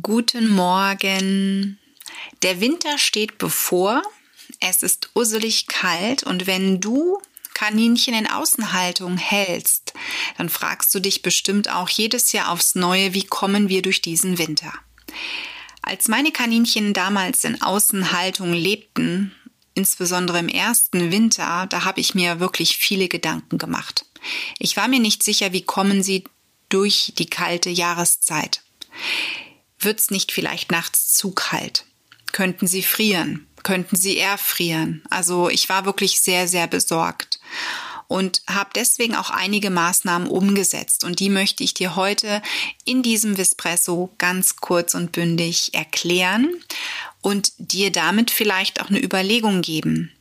Guten Morgen. Der Winter steht bevor. Es ist usselig kalt und wenn du Kaninchen in Außenhaltung hältst, dann fragst du dich bestimmt auch jedes Jahr aufs Neue, wie kommen wir durch diesen Winter? Als meine Kaninchen damals in Außenhaltung lebten, insbesondere im ersten Winter, da habe ich mir wirklich viele Gedanken gemacht. Ich war mir nicht sicher, wie kommen sie durch die kalte Jahreszeit. Wird's nicht vielleicht nachts zu kalt? Könnten sie frieren? Könnten sie erfrieren? Also ich war wirklich sehr, sehr besorgt und habe deswegen auch einige Maßnahmen umgesetzt. Und die möchte ich dir heute in diesem Vespresso ganz kurz und bündig erklären und dir damit vielleicht auch eine Überlegung geben.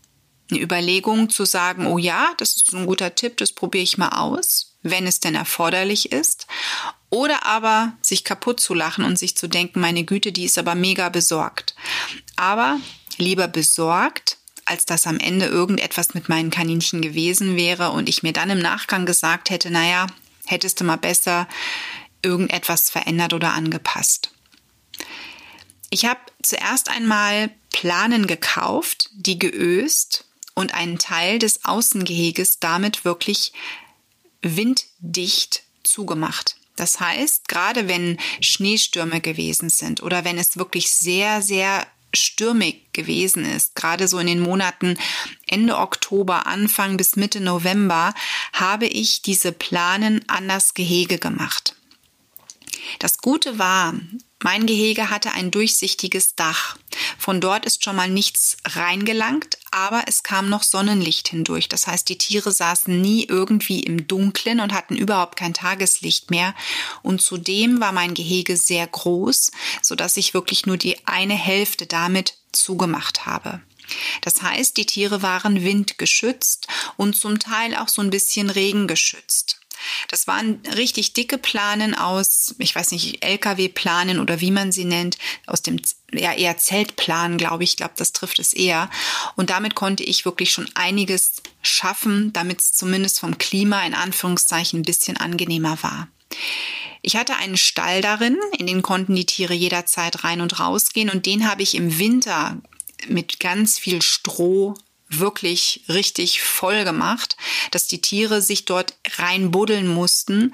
Eine Überlegung zu sagen, oh ja, das ist ein guter Tipp, das probiere ich mal aus, wenn es denn erforderlich ist. Oder aber sich kaputt zu lachen und sich zu denken, meine Güte, die ist aber mega besorgt. Aber lieber besorgt, als dass am Ende irgendetwas mit meinen Kaninchen gewesen wäre und ich mir dann im Nachgang gesagt hätte, naja, hättest du mal besser irgendetwas verändert oder angepasst. Ich habe zuerst einmal Planen gekauft, die geöst und einen Teil des Außengeheges damit wirklich winddicht zugemacht. Das heißt, gerade wenn Schneestürme gewesen sind oder wenn es wirklich sehr, sehr stürmig gewesen ist, gerade so in den Monaten Ende Oktober, Anfang bis Mitte November, habe ich diese Planen an das Gehege gemacht. Das Gute war, mein Gehege hatte ein durchsichtiges Dach. Von dort ist schon mal nichts reingelangt, aber es kam noch Sonnenlicht hindurch. Das heißt, die Tiere saßen nie irgendwie im Dunklen und hatten überhaupt kein Tageslicht mehr. Und zudem war mein Gehege sehr groß, so dass ich wirklich nur die eine Hälfte damit zugemacht habe. Das heißt, die Tiere waren windgeschützt und zum Teil auch so ein bisschen regengeschützt. Das waren richtig dicke Planen aus, ich weiß nicht, LKW-Planen oder wie man sie nennt, aus dem ja, eher Zeltplan, glaube ich. Ich glaube, das trifft es eher. Und damit konnte ich wirklich schon einiges schaffen, damit es zumindest vom Klima in Anführungszeichen ein bisschen angenehmer war. Ich hatte einen Stall darin, in den konnten die Tiere jederzeit rein und rausgehen und den habe ich im Winter mit ganz viel Stroh wirklich richtig voll gemacht, dass die Tiere sich dort reinbuddeln mussten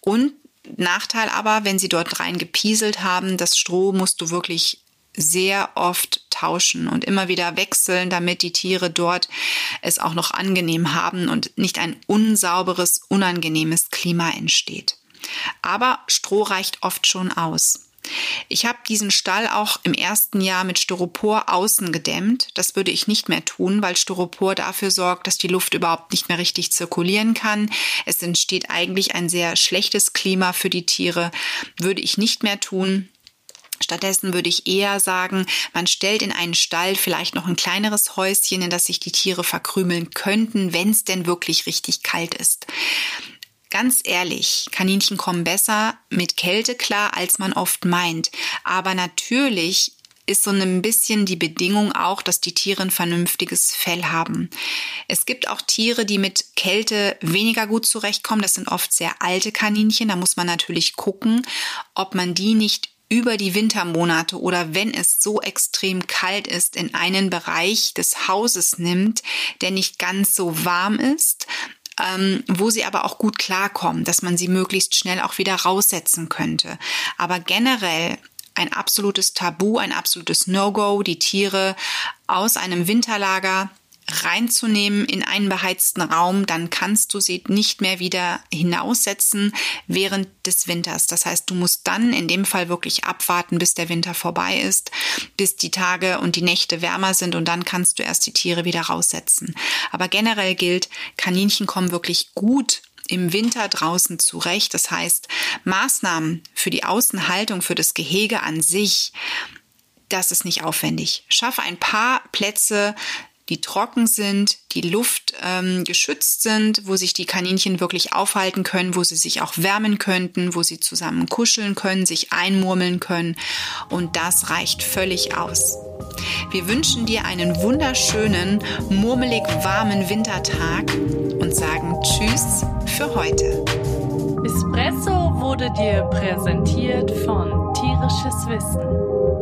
und Nachteil aber, wenn sie dort rein gepieselt haben, das Stroh musst du wirklich sehr oft tauschen und immer wieder wechseln, damit die Tiere dort es auch noch angenehm haben und nicht ein unsauberes, unangenehmes Klima entsteht. Aber Stroh reicht oft schon aus. Ich habe diesen Stall auch im ersten Jahr mit Styropor außen gedämmt. Das würde ich nicht mehr tun, weil Styropor dafür sorgt, dass die Luft überhaupt nicht mehr richtig zirkulieren kann. Es entsteht eigentlich ein sehr schlechtes Klima für die Tiere. Würde ich nicht mehr tun. Stattdessen würde ich eher sagen, man stellt in einen Stall vielleicht noch ein kleineres Häuschen, in das sich die Tiere verkrümeln könnten, wenn es denn wirklich richtig kalt ist. Ganz ehrlich, Kaninchen kommen besser mit Kälte klar, als man oft meint. Aber natürlich ist so ein bisschen die Bedingung auch, dass die Tiere ein vernünftiges Fell haben. Es gibt auch Tiere, die mit Kälte weniger gut zurechtkommen. Das sind oft sehr alte Kaninchen. Da muss man natürlich gucken, ob man die nicht über die Wintermonate oder wenn es so extrem kalt ist, in einen Bereich des Hauses nimmt, der nicht ganz so warm ist, ähm, wo sie aber auch gut klarkommen, dass man sie möglichst schnell auch wieder raussetzen könnte. Aber generell ein absolutes Tabu, ein absolutes No-Go, die Tiere aus einem Winterlager reinzunehmen in einen beheizten Raum, dann kannst du sie nicht mehr wieder hinaussetzen während des Winters. Das heißt, du musst dann in dem Fall wirklich abwarten, bis der Winter vorbei ist, bis die Tage und die Nächte wärmer sind und dann kannst du erst die Tiere wieder raussetzen. Aber generell gilt, Kaninchen kommen wirklich gut im Winter draußen zurecht. Das heißt, Maßnahmen für die Außenhaltung, für das Gehege an sich, das ist nicht aufwendig. Schaffe ein paar Plätze die trocken sind, die Luft ähm, geschützt sind, wo sich die Kaninchen wirklich aufhalten können, wo sie sich auch wärmen könnten, wo sie zusammen kuscheln können, sich einmurmeln können. Und das reicht völlig aus. Wir wünschen dir einen wunderschönen, murmelig warmen Wintertag und sagen Tschüss für heute. Espresso wurde dir präsentiert von Tia Esoterisches Wissen.